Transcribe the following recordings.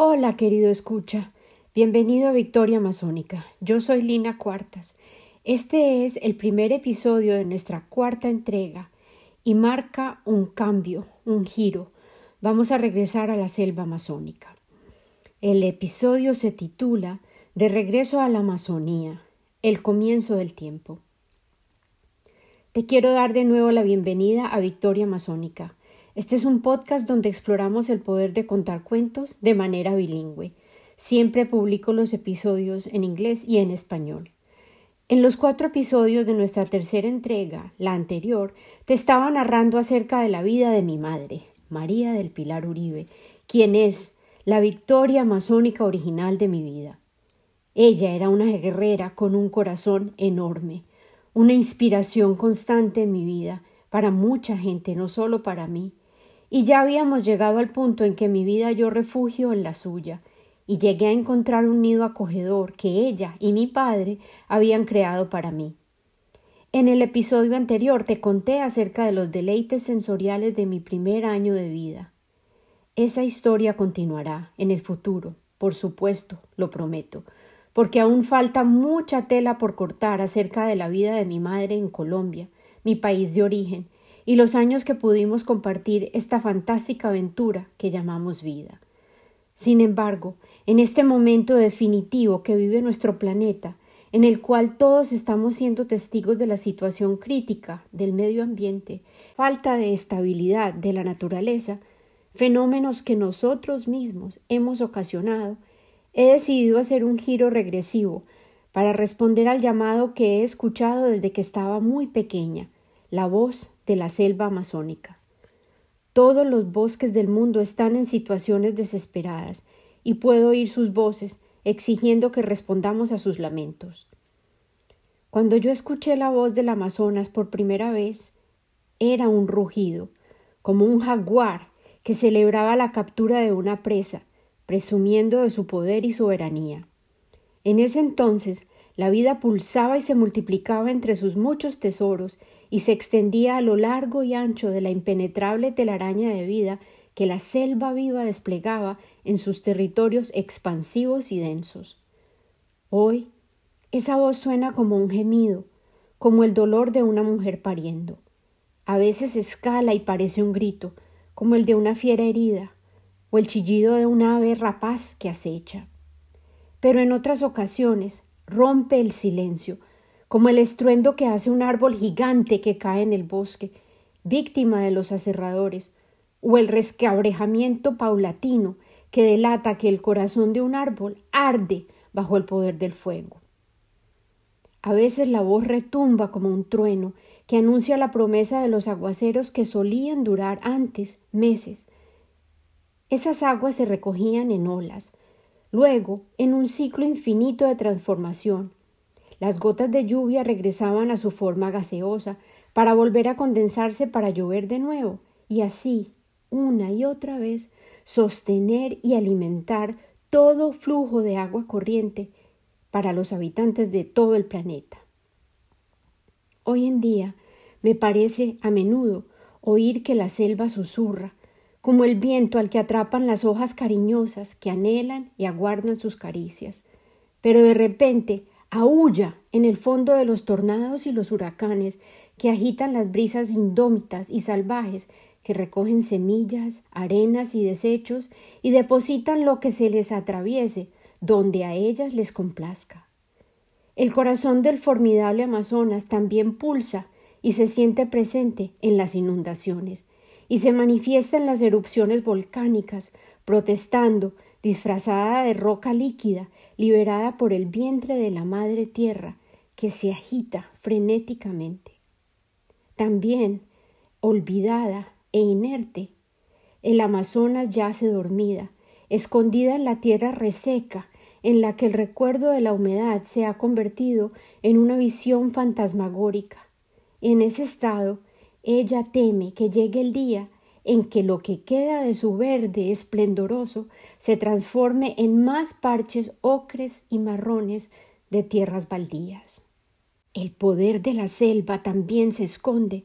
Hola, querido escucha. Bienvenido a Victoria Masónica. Yo soy Lina Cuartas. Este es el primer episodio de nuestra cuarta entrega y marca un cambio, un giro. Vamos a regresar a la selva amazónica. El episodio se titula De regreso a la Amazonía, el comienzo del tiempo. Te quiero dar de nuevo la bienvenida a Victoria Masónica. Este es un podcast donde exploramos el poder de contar cuentos de manera bilingüe. Siempre publico los episodios en inglés y en español. En los cuatro episodios de nuestra tercera entrega, la anterior, te estaba narrando acerca de la vida de mi madre, María del Pilar Uribe, quien es la victoria masónica original de mi vida. Ella era una guerrera con un corazón enorme, una inspiración constante en mi vida, para mucha gente, no solo para mí. Y ya habíamos llegado al punto en que mi vida yo refugio en la suya, y llegué a encontrar un nido acogedor que ella y mi padre habían creado para mí. En el episodio anterior te conté acerca de los deleites sensoriales de mi primer año de vida. Esa historia continuará en el futuro, por supuesto, lo prometo, porque aún falta mucha tela por cortar acerca de la vida de mi madre en Colombia, mi país de origen, y los años que pudimos compartir esta fantástica aventura que llamamos vida. Sin embargo, en este momento definitivo que vive nuestro planeta, en el cual todos estamos siendo testigos de la situación crítica del medio ambiente, falta de estabilidad de la naturaleza, fenómenos que nosotros mismos hemos ocasionado he decidido hacer un giro regresivo para responder al llamado que he escuchado desde que estaba muy pequeña, la voz de la selva amazónica. Todos los bosques del mundo están en situaciones desesperadas y puedo oír sus voces exigiendo que respondamos a sus lamentos. Cuando yo escuché la voz del Amazonas por primera vez, era un rugido, como un jaguar que celebraba la captura de una presa presumiendo de su poder y soberanía. En ese entonces la vida pulsaba y se multiplicaba entre sus muchos tesoros y se extendía a lo largo y ancho de la impenetrable telaraña de vida que la selva viva desplegaba en sus territorios expansivos y densos. Hoy esa voz suena como un gemido, como el dolor de una mujer pariendo. A veces escala y parece un grito, como el de una fiera herida, o el chillido de un ave rapaz que acecha. Pero en otras ocasiones rompe el silencio, como el estruendo que hace un árbol gigante que cae en el bosque, víctima de los aserradores, o el resquebrajamiento paulatino que delata que el corazón de un árbol arde bajo el poder del fuego. A veces la voz retumba como un trueno que anuncia la promesa de los aguaceros que solían durar antes meses, esas aguas se recogían en olas, luego en un ciclo infinito de transformación. Las gotas de lluvia regresaban a su forma gaseosa para volver a condensarse para llover de nuevo, y así, una y otra vez, sostener y alimentar todo flujo de agua corriente para los habitantes de todo el planeta. Hoy en día me parece a menudo oír que la selva susurra, como el viento al que atrapan las hojas cariñosas que anhelan y aguardan sus caricias. Pero de repente aúlla en el fondo de los tornados y los huracanes que agitan las brisas indómitas y salvajes que recogen semillas, arenas y desechos y depositan lo que se les atraviese donde a ellas les complazca. El corazón del formidable Amazonas también pulsa y se siente presente en las inundaciones, y se manifiesta en las erupciones volcánicas, protestando, disfrazada de roca líquida, liberada por el vientre de la madre tierra, que se agita frenéticamente. También, olvidada e inerte, el Amazonas yace dormida, escondida en la tierra reseca, en la que el recuerdo de la humedad se ha convertido en una visión fantasmagórica. En ese estado, ella teme que llegue el día en que lo que queda de su verde esplendoroso se transforme en más parches ocres y marrones de tierras baldías. El poder de la selva también se esconde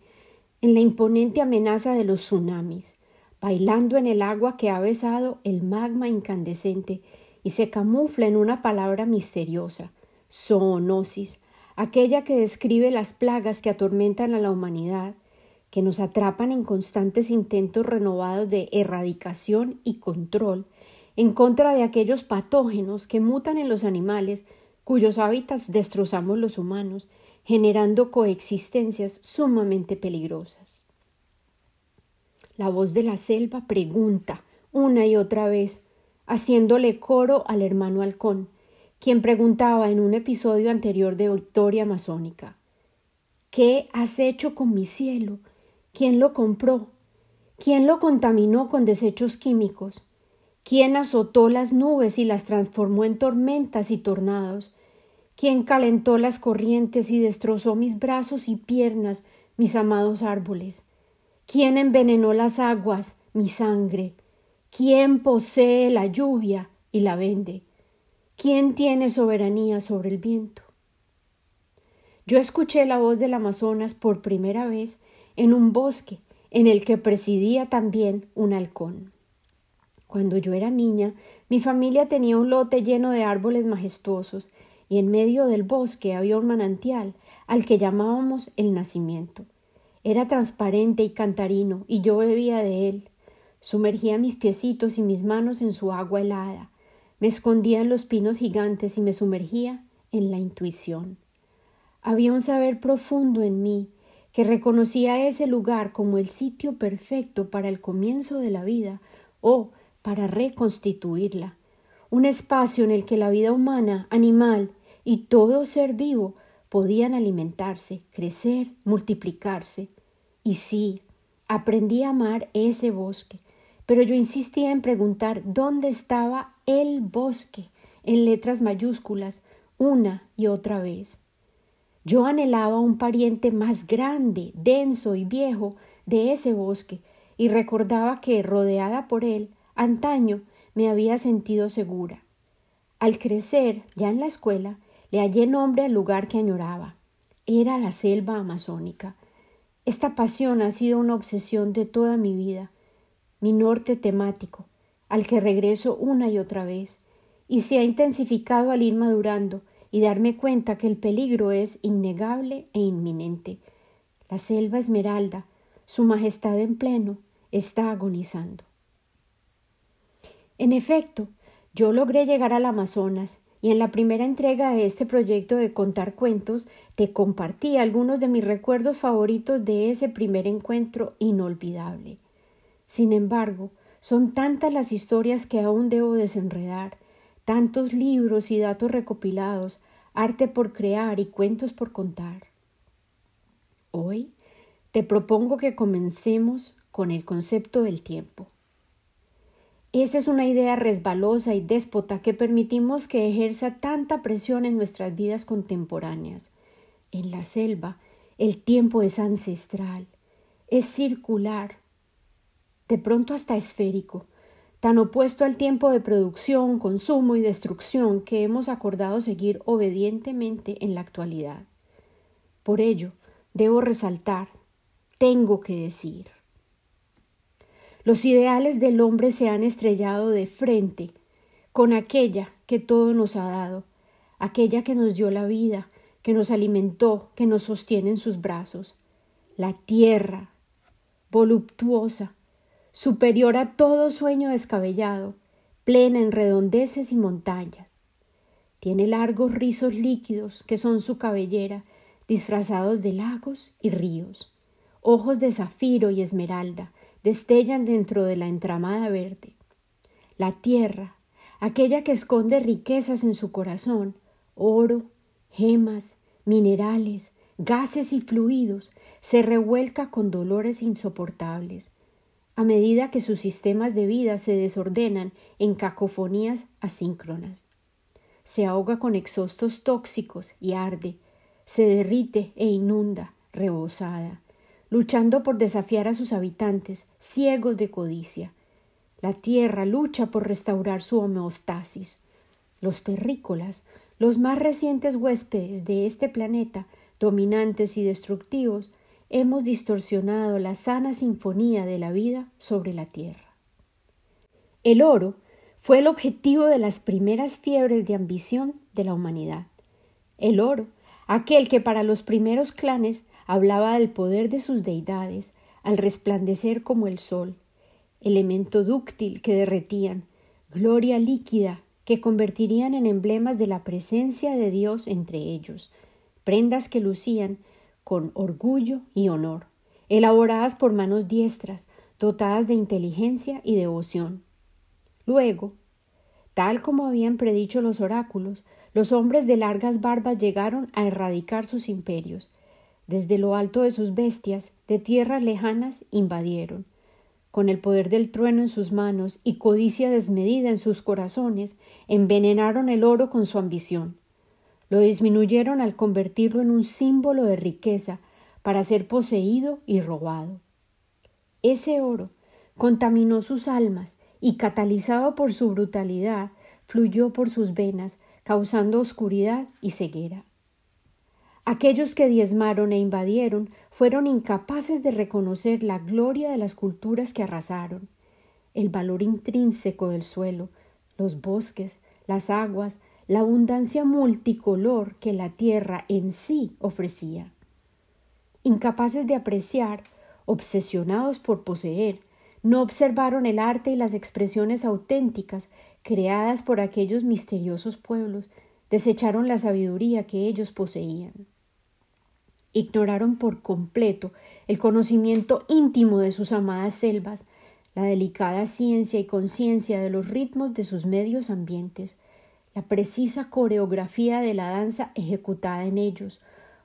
en la imponente amenaza de los tsunamis, bailando en el agua que ha besado el magma incandescente y se camufla en una palabra misteriosa, zoonosis, aquella que describe las plagas que atormentan a la humanidad, que nos atrapan en constantes intentos renovados de erradicación y control en contra de aquellos patógenos que mutan en los animales cuyos hábitats destrozamos los humanos, generando coexistencias sumamente peligrosas. La voz de la selva pregunta una y otra vez, haciéndole coro al hermano halcón, quien preguntaba en un episodio anterior de Victoria Masónica ¿Qué has hecho con mi cielo? ¿Quién lo compró? ¿Quién lo contaminó con desechos químicos? ¿Quién azotó las nubes y las transformó en tormentas y tornados? ¿Quién calentó las corrientes y destrozó mis brazos y piernas, mis amados árboles? ¿Quién envenenó las aguas, mi sangre? ¿Quién posee la lluvia y la vende? ¿Quién tiene soberanía sobre el viento? Yo escuché la voz del Amazonas por primera vez en un bosque en el que presidía también un halcón. Cuando yo era niña, mi familia tenía un lote lleno de árboles majestuosos, y en medio del bosque había un manantial al que llamábamos el nacimiento. Era transparente y cantarino, y yo bebía de él. Sumergía mis piecitos y mis manos en su agua helada. Me escondía en los pinos gigantes y me sumergía en la intuición. Había un saber profundo en mí que reconocía ese lugar como el sitio perfecto para el comienzo de la vida o para reconstituirla, un espacio en el que la vida humana, animal y todo ser vivo podían alimentarse, crecer, multiplicarse. Y sí, aprendí a amar ese bosque, pero yo insistía en preguntar dónde estaba el bosque, en letras mayúsculas, una y otra vez. Yo anhelaba un pariente más grande, denso y viejo de ese bosque, y recordaba que, rodeada por él, Antaño me había sentido segura. Al crecer, ya en la escuela, le hallé nombre al lugar que añoraba. Era la selva amazónica. Esta pasión ha sido una obsesión de toda mi vida, mi norte temático, al que regreso una y otra vez, y se ha intensificado al ir madurando y darme cuenta que el peligro es innegable e inminente. La selva esmeralda, su majestad en pleno, está agonizando. En efecto, yo logré llegar al Amazonas y en la primera entrega de este proyecto de contar cuentos te compartí algunos de mis recuerdos favoritos de ese primer encuentro inolvidable. Sin embargo, son tantas las historias que aún debo desenredar, tantos libros y datos recopilados, arte por crear y cuentos por contar. Hoy te propongo que comencemos con el concepto del tiempo. Esa es una idea resbalosa y déspota que permitimos que ejerza tanta presión en nuestras vidas contemporáneas. En la selva, el tiempo es ancestral, es circular, de pronto hasta esférico, tan opuesto al tiempo de producción, consumo y destrucción que hemos acordado seguir obedientemente en la actualidad. Por ello, debo resaltar, tengo que decir, los ideales del hombre se han estrellado de frente con aquella que todo nos ha dado, aquella que nos dio la vida, que nos alimentó, que nos sostiene en sus brazos, la tierra, voluptuosa, superior a todo sueño descabellado, plena en redondeces y montañas. Tiene largos rizos líquidos que son su cabellera, disfrazados de lagos y ríos, ojos de zafiro y esmeralda, destellan dentro de la entramada verde. La tierra, aquella que esconde riquezas en su corazón, oro, gemas, minerales, gases y fluidos, se revuelca con dolores insoportables, a medida que sus sistemas de vida se desordenan en cacofonías asíncronas. Se ahoga con exhaustos tóxicos y arde, se derrite e inunda, rebosada, luchando por desafiar a sus habitantes, ciegos de codicia. La tierra lucha por restaurar su homeostasis. Los terrícolas, los más recientes huéspedes de este planeta, dominantes y destructivos, hemos distorsionado la sana sinfonía de la vida sobre la tierra. El oro fue el objetivo de las primeras fiebres de ambición de la humanidad. El oro, aquel que para los primeros clanes hablaba del poder de sus deidades, al resplandecer como el sol, elemento dúctil que derretían, gloria líquida que convertirían en emblemas de la presencia de Dios entre ellos, prendas que lucían con orgullo y honor, elaboradas por manos diestras, dotadas de inteligencia y devoción. Luego, tal como habían predicho los oráculos, los hombres de largas barbas llegaron a erradicar sus imperios. Desde lo alto de sus bestias, de tierras lejanas, invadieron. Con el poder del trueno en sus manos y codicia desmedida en sus corazones, envenenaron el oro con su ambición. Lo disminuyeron al convertirlo en un símbolo de riqueza para ser poseído y robado. Ese oro contaminó sus almas y, catalizado por su brutalidad, fluyó por sus venas, causando oscuridad y ceguera. Aquellos que diezmaron e invadieron fueron incapaces de reconocer la gloria de las culturas que arrasaron, el valor intrínseco del suelo, los bosques, las aguas, la abundancia multicolor que la tierra en sí ofrecía. Incapaces de apreciar, obsesionados por poseer, no observaron el arte y las expresiones auténticas creadas por aquellos misteriosos pueblos, desecharon la sabiduría que ellos poseían. Ignoraron por completo el conocimiento íntimo de sus amadas selvas, la delicada ciencia y conciencia de los ritmos de sus medios ambientes, la precisa coreografía de la danza ejecutada en ellos,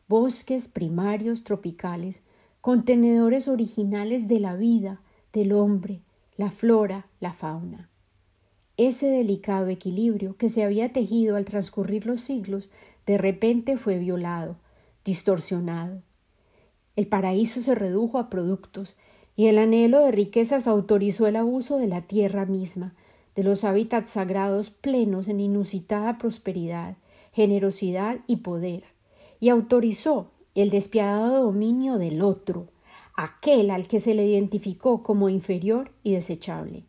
bosques primarios tropicales, contenedores originales de la vida, del hombre, la flora, la fauna. Ese delicado equilibrio que se había tejido al transcurrir los siglos de repente fue violado, distorsionado. El paraíso se redujo a productos y el anhelo de riquezas autorizó el abuso de la tierra misma, de los hábitats sagrados plenos en inusitada prosperidad, generosidad y poder, y autorizó el despiadado dominio del otro, aquel al que se le identificó como inferior y desechable.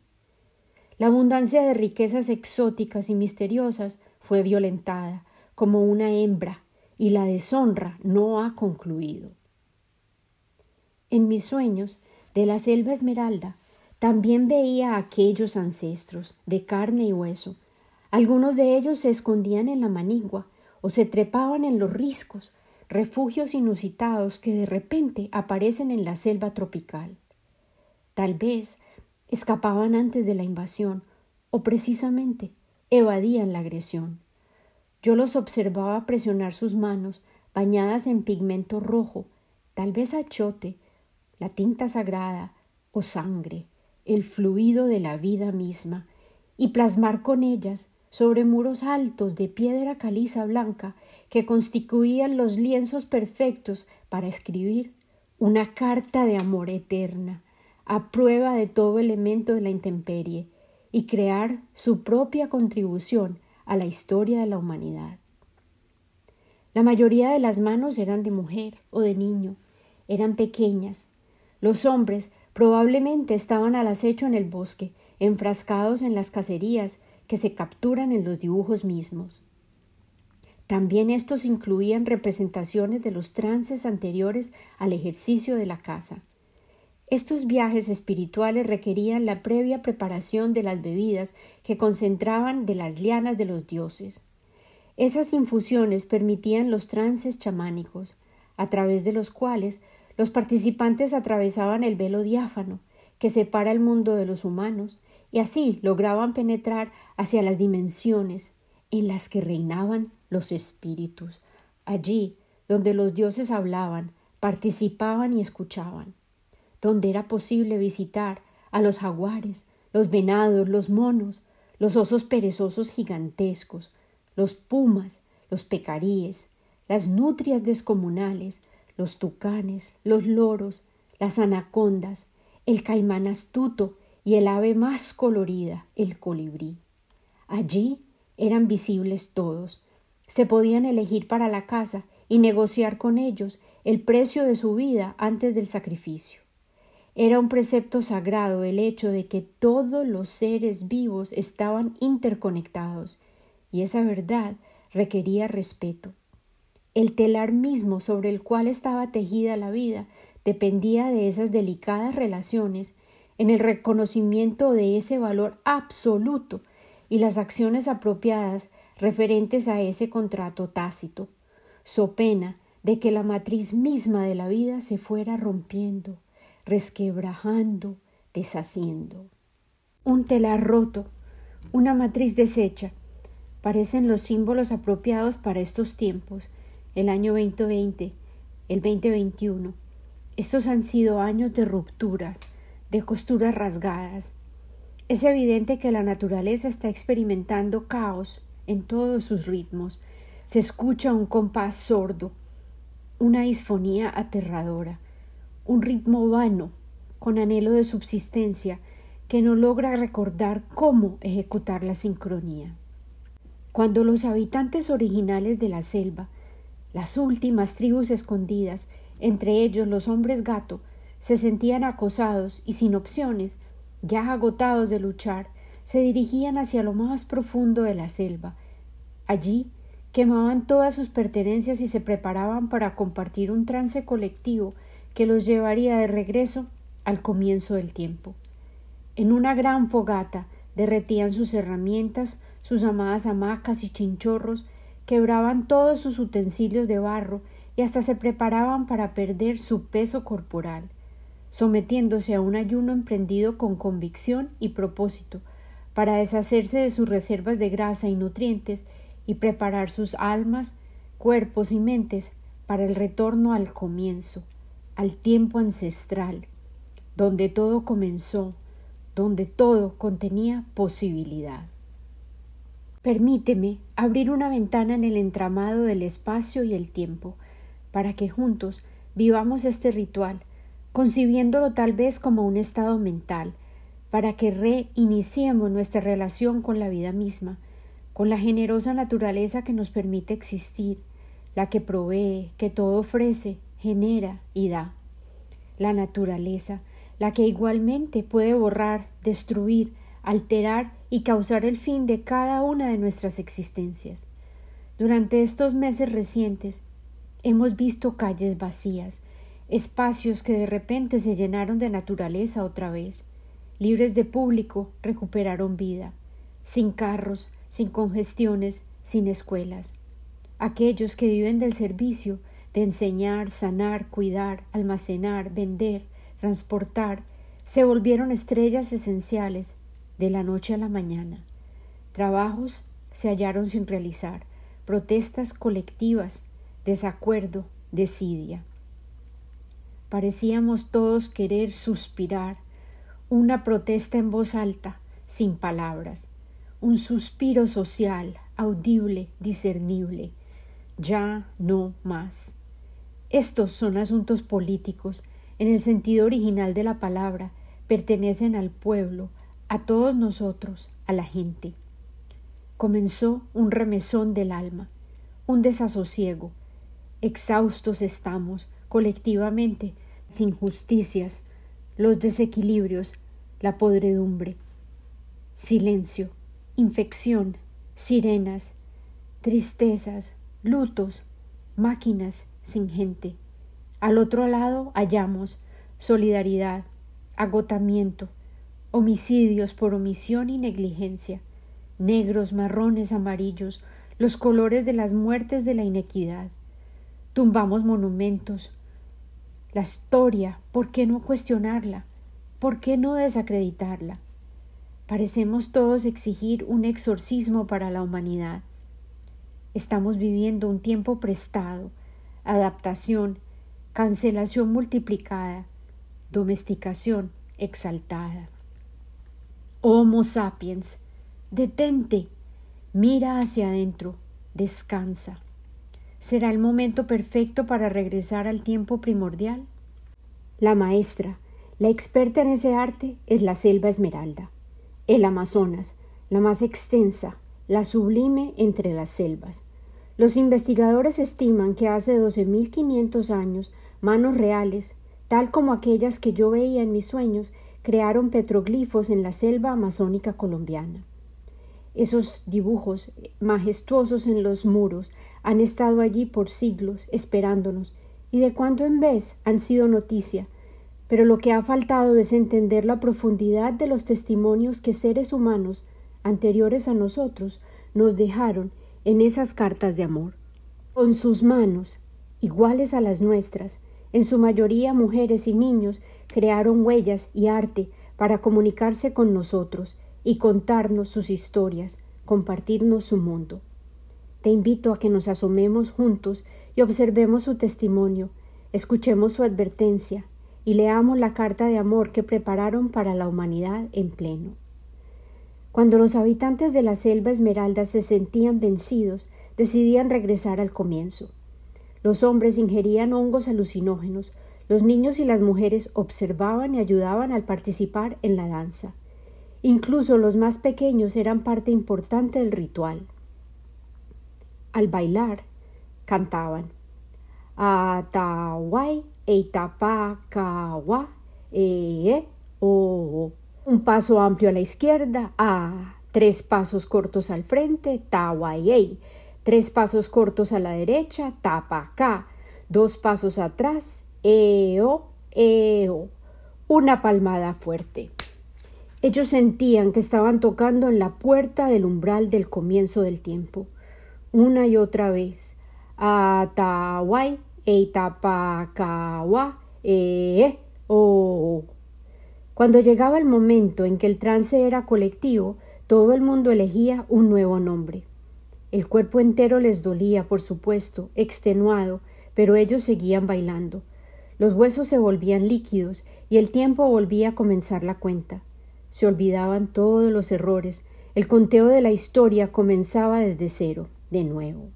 La abundancia de riquezas exóticas y misteriosas fue violentada como una hembra, y la deshonra no ha concluido. En mis sueños, de la selva esmeralda, también veía a aquellos ancestros, de carne y hueso. Algunos de ellos se escondían en la manigua o se trepaban en los riscos, refugios inusitados que de repente aparecen en la selva tropical. Tal vez escapaban antes de la invasión o precisamente evadían la agresión. Yo los observaba presionar sus manos bañadas en pigmento rojo, tal vez achote, la tinta sagrada o sangre, el fluido de la vida misma y plasmar con ellas sobre muros altos de piedra caliza blanca que constituían los lienzos perfectos para escribir una carta de amor eterna, a prueba de todo elemento de la intemperie, y crear su propia contribución a la historia de la humanidad. La mayoría de las manos eran de mujer o de niño, eran pequeñas. Los hombres Probablemente estaban al acecho en el bosque, enfrascados en las cacerías que se capturan en los dibujos mismos. También estos incluían representaciones de los trances anteriores al ejercicio de la caza. Estos viajes espirituales requerían la previa preparación de las bebidas que concentraban de las lianas de los dioses. Esas infusiones permitían los trances chamánicos, a través de los cuales los participantes atravesaban el velo diáfano que separa el mundo de los humanos y así lograban penetrar hacia las dimensiones en las que reinaban los espíritus, allí donde los dioses hablaban, participaban y escuchaban, donde era posible visitar a los jaguares, los venados, los monos, los osos perezosos gigantescos, los pumas, los pecaríes, las nutrias descomunales, los tucanes, los loros, las anacondas, el caimán astuto y el ave más colorida, el colibrí. Allí eran visibles todos. Se podían elegir para la caza y negociar con ellos el precio de su vida antes del sacrificio. Era un precepto sagrado el hecho de que todos los seres vivos estaban interconectados, y esa verdad requería respeto. El telar mismo sobre el cual estaba tejida la vida dependía de esas delicadas relaciones, en el reconocimiento de ese valor absoluto y las acciones apropiadas referentes a ese contrato tácito, so pena de que la matriz misma de la vida se fuera rompiendo, resquebrajando, deshaciendo. Un telar roto, una matriz deshecha, parecen los símbolos apropiados para estos tiempos, el año 2020, el 2021. Estos han sido años de rupturas, de costuras rasgadas. Es evidente que la naturaleza está experimentando caos en todos sus ritmos. Se escucha un compás sordo, una disfonía aterradora, un ritmo vano, con anhelo de subsistencia, que no logra recordar cómo ejecutar la sincronía. Cuando los habitantes originales de la selva, las últimas tribus escondidas, entre ellos los hombres gato, se sentían acosados y sin opciones, ya agotados de luchar, se dirigían hacia lo más profundo de la selva. Allí quemaban todas sus pertenencias y se preparaban para compartir un trance colectivo que los llevaría de regreso al comienzo del tiempo. En una gran fogata derretían sus herramientas, sus amadas hamacas y chinchorros, quebraban todos sus utensilios de barro y hasta se preparaban para perder su peso corporal, sometiéndose a un ayuno emprendido con convicción y propósito, para deshacerse de sus reservas de grasa y nutrientes y preparar sus almas, cuerpos y mentes para el retorno al comienzo, al tiempo ancestral, donde todo comenzó, donde todo contenía posibilidad. Permíteme abrir una ventana en el entramado del espacio y el tiempo, para que juntos vivamos este ritual, concibiéndolo tal vez como un estado mental, para que reiniciemos nuestra relación con la vida misma, con la generosa naturaleza que nos permite existir, la que provee, que todo ofrece, genera y da. La naturaleza, la que igualmente puede borrar, destruir, alterar y causar el fin de cada una de nuestras existencias. Durante estos meses recientes hemos visto calles vacías, espacios que de repente se llenaron de naturaleza otra vez, libres de público, recuperaron vida, sin carros, sin congestiones, sin escuelas. Aquellos que viven del servicio, de enseñar, sanar, cuidar, almacenar, vender, transportar, se volvieron estrellas esenciales de la noche a la mañana. Trabajos se hallaron sin realizar, protestas colectivas, desacuerdo, desidia. Parecíamos todos querer suspirar, una protesta en voz alta, sin palabras, un suspiro social, audible, discernible. Ya no más. Estos son asuntos políticos en el sentido original de la palabra, pertenecen al pueblo, a todos nosotros, a la gente. Comenzó un remesón del alma, un desasosiego. Exhaustos estamos, colectivamente, sin justicias, los desequilibrios, la podredumbre. Silencio, infección, sirenas, tristezas, lutos, máquinas sin gente. Al otro lado hallamos solidaridad, agotamiento, homicidios por omisión y negligencia, negros, marrones, amarillos, los colores de las muertes de la inequidad. Tumbamos monumentos. La historia, ¿por qué no cuestionarla? ¿Por qué no desacreditarla? Parecemos todos exigir un exorcismo para la humanidad. Estamos viviendo un tiempo prestado, adaptación, cancelación multiplicada, domesticación exaltada. Homo sapiens, detente, mira hacia adentro, descansa. ¿Será el momento perfecto para regresar al tiempo primordial? La maestra, la experta en ese arte, es la selva esmeralda, el Amazonas, la más extensa, la sublime entre las selvas. Los investigadores estiman que hace 12.500 años manos reales, tal como aquellas que yo veía en mis sueños, crearon petroglifos en la selva amazónica colombiana. Esos dibujos majestuosos en los muros han estado allí por siglos esperándonos y de cuando en vez han sido noticia, pero lo que ha faltado es entender la profundidad de los testimonios que seres humanos anteriores a nosotros nos dejaron en esas cartas de amor. Con sus manos, iguales a las nuestras, en su mayoría mujeres y niños, crearon huellas y arte para comunicarse con nosotros y contarnos sus historias, compartirnos su mundo. Te invito a que nos asomemos juntos y observemos su testimonio, escuchemos su advertencia y leamos la carta de amor que prepararon para la humanidad en pleno. Cuando los habitantes de la selva esmeralda se sentían vencidos, decidían regresar al comienzo. Los hombres ingerían hongos alucinógenos, los niños y las mujeres observaban y ayudaban al participar en la danza. Incluso los más pequeños eran parte importante del ritual. Al bailar, cantaban Atawai, Eitapakawa, e, o. Un paso amplio a la izquierda, a. Tres pasos cortos al frente, Tawai, Tres pasos cortos a la derecha, Tapacá. Dos pasos atrás, Eo, Eo. Una palmada fuerte. Ellos sentían que estaban tocando en la puerta del umbral del comienzo del tiempo. Una y otra vez. Atawai, Eitapakawa, e, o. Cuando llegaba el momento en que el trance era colectivo, todo el mundo elegía un nuevo nombre. El cuerpo entero les dolía, por supuesto, extenuado, pero ellos seguían bailando. Los huesos se volvían líquidos y el tiempo volvía a comenzar la cuenta. Se olvidaban todos los errores. El conteo de la historia comenzaba desde cero, de nuevo.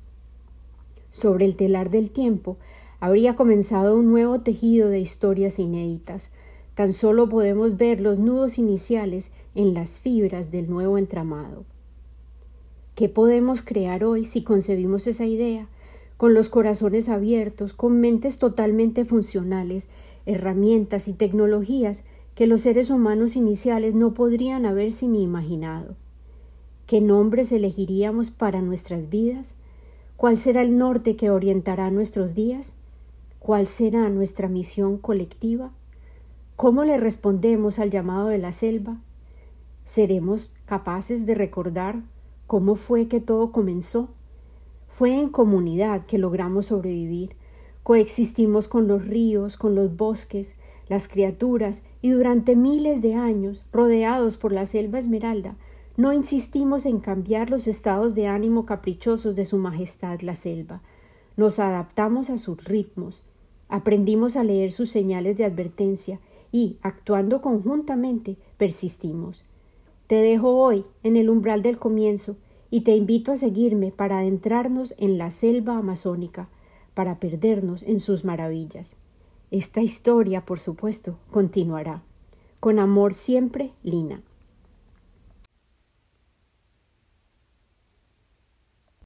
Sobre el telar del tiempo habría comenzado un nuevo tejido de historias inéditas. Tan solo podemos ver los nudos iniciales en las fibras del nuevo entramado. ¿Qué podemos crear hoy si concebimos esa idea? Con los corazones abiertos, con mentes totalmente funcionales, herramientas y tecnologías que los seres humanos iniciales no podrían haberse ni imaginado. ¿Qué nombres elegiríamos para nuestras vidas? ¿Cuál será el norte que orientará nuestros días? ¿Cuál será nuestra misión colectiva? ¿Cómo le respondemos al llamado de la selva? ¿Seremos capaces de recordar cómo fue que todo comenzó? Fue en comunidad que logramos sobrevivir. Coexistimos con los ríos, con los bosques, las criaturas, y durante miles de años, rodeados por la selva esmeralda, no insistimos en cambiar los estados de ánimo caprichosos de Su Majestad la selva. Nos adaptamos a sus ritmos, aprendimos a leer sus señales de advertencia y, actuando conjuntamente, persistimos. Te dejo hoy en el umbral del comienzo y te invito a seguirme para adentrarnos en la selva amazónica, para perdernos en sus maravillas. Esta historia, por supuesto, continuará. Con amor siempre, Lina.